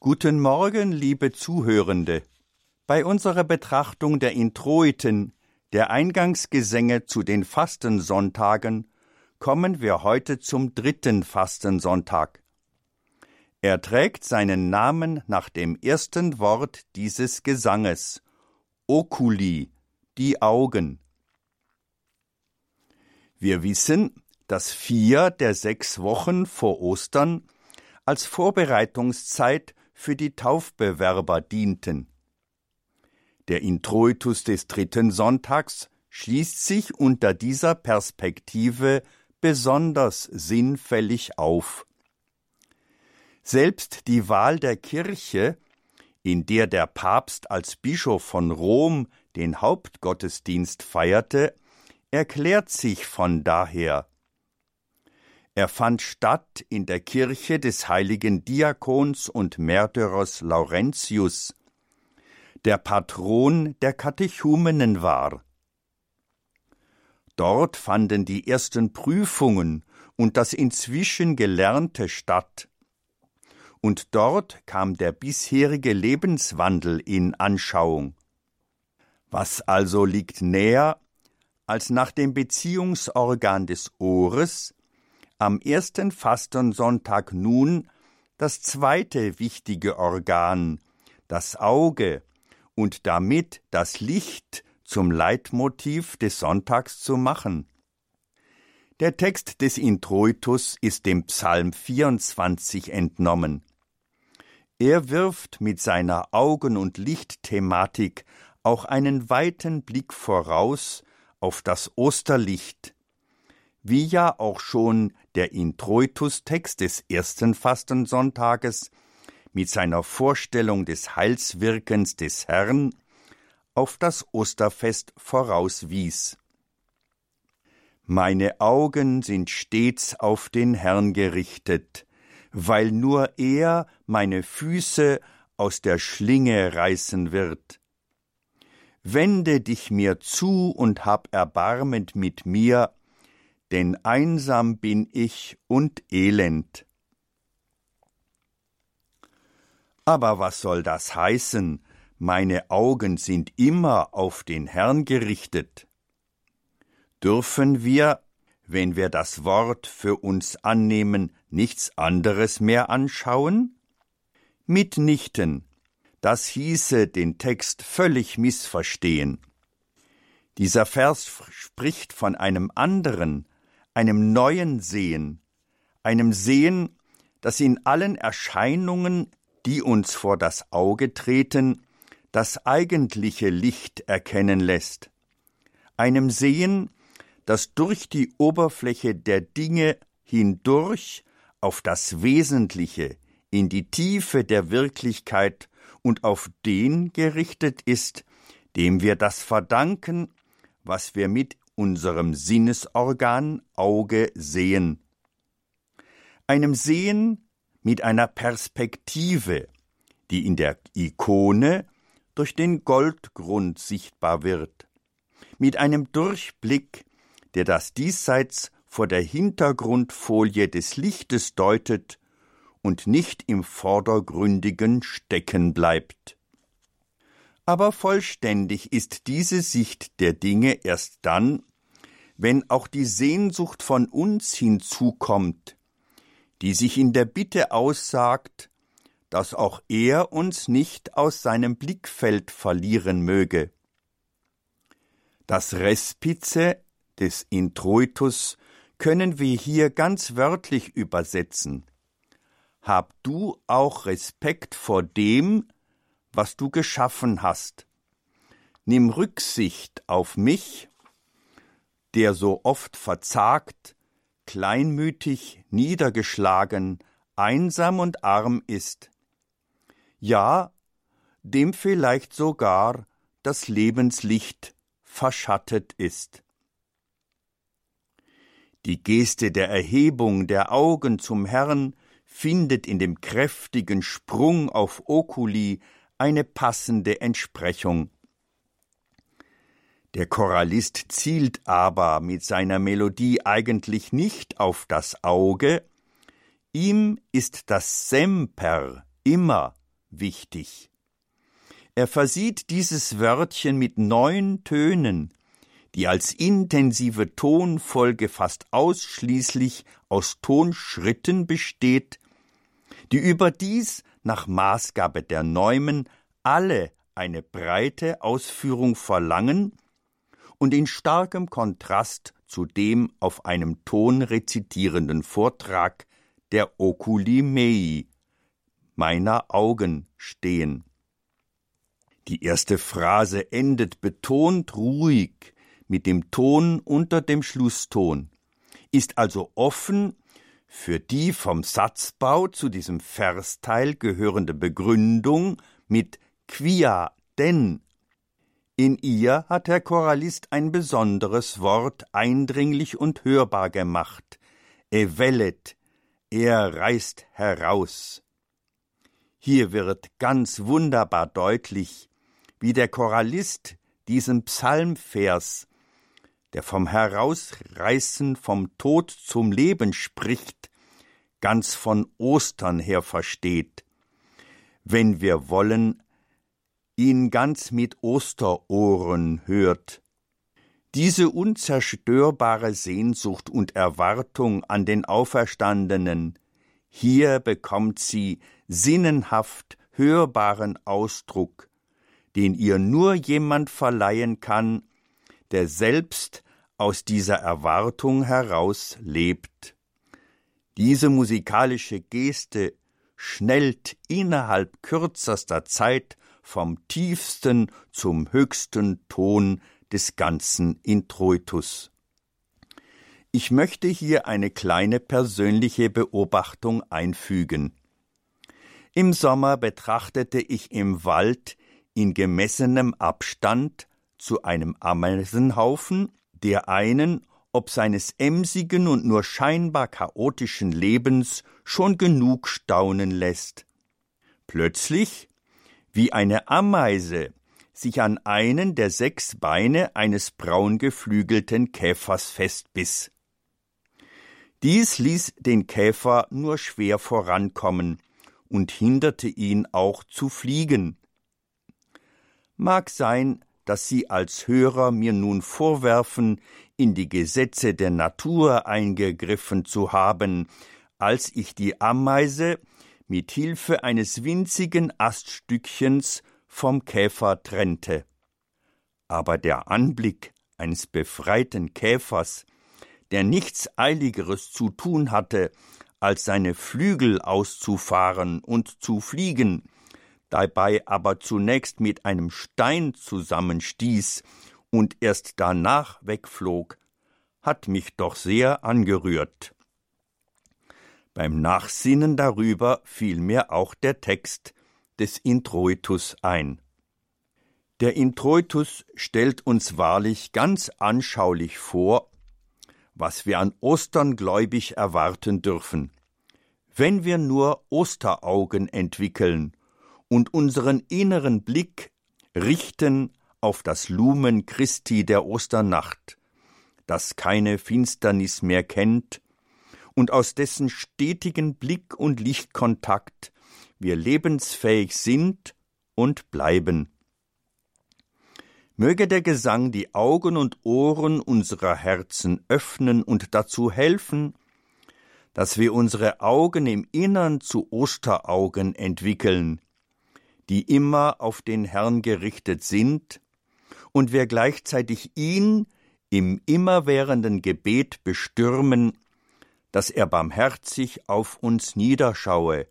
Guten Morgen, liebe Zuhörende. Bei unserer Betrachtung der Introiten, der Eingangsgesänge zu den Fastensonntagen, kommen wir heute zum dritten Fastensonntag. Er trägt seinen Namen nach dem ersten Wort dieses Gesanges, Oculi, die Augen. Wir wissen, dass vier der sechs Wochen vor Ostern als Vorbereitungszeit für die Taufbewerber dienten. Der Introitus des dritten Sonntags schließt sich unter dieser Perspektive besonders sinnfällig auf. Selbst die Wahl der Kirche, in der der Papst als Bischof von Rom den Hauptgottesdienst feierte, erklärt sich von daher. Er fand statt in der Kirche des heiligen Diakons und Märtyrers Laurentius, der Patron der Katechumenen war. Dort fanden die ersten Prüfungen und das inzwischen Gelernte statt. Und dort kam der bisherige Lebenswandel in Anschauung. Was also liegt näher, als nach dem Beziehungsorgan des Ohres am ersten Fastensonntag nun das zweite wichtige Organ, das Auge, und damit das Licht zum Leitmotiv des Sonntags zu machen. Der Text des Introitus ist dem Psalm 24 entnommen. Er wirft mit seiner Augen- und Lichtthematik auch einen weiten Blick voraus auf das Osterlicht, wie ja auch schon der Introitus-Text des ersten Fastensonntages mit seiner Vorstellung des Heilswirkens des Herrn auf das Osterfest vorauswies. Meine Augen sind stets auf den Herrn gerichtet, weil nur er meine Füße aus der Schlinge reißen wird. Wende dich mir zu und hab Erbarment mit mir, denn einsam bin ich und elend. Aber was soll das heißen? Meine Augen sind immer auf den Herrn gerichtet. Dürfen wir, wenn wir das Wort für uns annehmen, nichts anderes mehr anschauen? Mitnichten, das hieße den Text völlig missverstehen. Dieser Vers spricht von einem anderen, einem neuen Sehen, einem Sehen, das in allen Erscheinungen, die uns vor das Auge treten, das eigentliche Licht erkennen lässt, einem Sehen, das durch die Oberfläche der Dinge hindurch auf das Wesentliche, in die Tiefe der Wirklichkeit und auf den gerichtet ist, dem wir das verdanken, was wir mit unserem Sinnesorgan Auge sehen. Einem Sehen mit einer Perspektive, die in der Ikone durch den Goldgrund sichtbar wird, mit einem Durchblick, der das Diesseits vor der Hintergrundfolie des Lichtes deutet und nicht im Vordergründigen stecken bleibt. Aber vollständig ist diese Sicht der Dinge erst dann, wenn auch die Sehnsucht von uns hinzukommt, die sich in der Bitte aussagt, dass auch er uns nicht aus seinem Blickfeld verlieren möge. Das Respice des Introitus können wir hier ganz wörtlich übersetzen. Hab du auch Respekt vor dem, was du geschaffen hast. Nimm Rücksicht auf mich, der so oft verzagt, kleinmütig, niedergeschlagen, einsam und arm ist. Ja, dem vielleicht sogar das Lebenslicht verschattet ist. Die Geste der Erhebung der Augen zum Herrn findet in dem kräftigen Sprung auf Oculi eine passende Entsprechung. Der Choralist zielt aber mit seiner Melodie eigentlich nicht auf das Auge, ihm ist das Semper immer wichtig. Er versieht dieses Wörtchen mit neun Tönen, die als intensive Tonfolge fast ausschließlich aus Tonschritten besteht, die überdies nach Maßgabe der Neumen alle eine breite Ausführung verlangen und in starkem Kontrast zu dem auf einem Ton rezitierenden Vortrag der Oculi mei, meiner Augen, stehen. Die erste Phrase endet betont ruhig mit dem Ton unter dem Schlusston, ist also offen für die vom Satzbau zu diesem Versteil gehörende Begründung mit quia denn. In ihr hat der Choralist ein besonderes Wort eindringlich und hörbar gemacht. Evellet, er reißt heraus. Hier wird ganz wunderbar deutlich, wie der Choralist diesen Psalmvers, der vom Herausreißen vom Tod zum Leben spricht, ganz von Ostern her versteht. Wenn wir wollen, ihn ganz mit Osterohren hört. Diese unzerstörbare Sehnsucht und Erwartung an den Auferstandenen, hier bekommt sie sinnenhaft hörbaren Ausdruck, den ihr nur jemand verleihen kann, der selbst aus dieser Erwartung heraus lebt. Diese musikalische Geste schnellt innerhalb kürzester Zeit vom tiefsten zum höchsten Ton des ganzen Introitus. Ich möchte hier eine kleine persönliche Beobachtung einfügen. Im Sommer betrachtete ich im Wald in gemessenem Abstand zu einem Ameisenhaufen, der einen, ob seines emsigen und nur scheinbar chaotischen Lebens schon genug staunen lässt. Plötzlich wie eine Ameise sich an einen der sechs Beine eines braungeflügelten Käfers festbiss. Dies ließ den Käfer nur schwer vorankommen und hinderte ihn auch zu fliegen. Mag sein, dass Sie als Hörer mir nun vorwerfen, in die Gesetze der Natur eingegriffen zu haben, als ich die Ameise mit Hilfe eines winzigen Aststückchens vom Käfer trennte. Aber der Anblick eines befreiten Käfers, der nichts Eiligeres zu tun hatte, als seine Flügel auszufahren und zu fliegen, dabei aber zunächst mit einem Stein zusammenstieß und erst danach wegflog, hat mich doch sehr angerührt. Beim Nachsinnen darüber fiel mir auch der Text des Introitus ein. Der Introitus stellt uns wahrlich ganz anschaulich vor, was wir an Ostern gläubig erwarten dürfen. Wenn wir nur Osteraugen entwickeln und unseren inneren Blick richten auf das Lumen Christi der Osternacht, das keine Finsternis mehr kennt und aus dessen stetigen Blick und Lichtkontakt wir lebensfähig sind und bleiben. Möge der Gesang die Augen und Ohren unserer Herzen öffnen und dazu helfen, dass wir unsere Augen im Innern zu Osteraugen entwickeln, die immer auf den Herrn gerichtet sind, und wir gleichzeitig ihn im immerwährenden Gebet bestürmen dass er barmherzig auf uns niederschaue,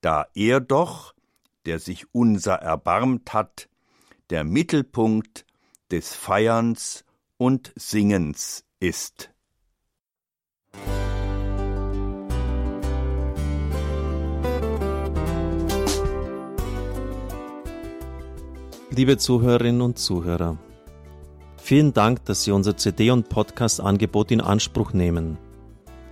da er doch, der sich unser erbarmt hat, der Mittelpunkt des Feierns und Singens ist. Liebe Zuhörerinnen und Zuhörer, vielen Dank, dass Sie unser CD- und Podcast-Angebot in Anspruch nehmen.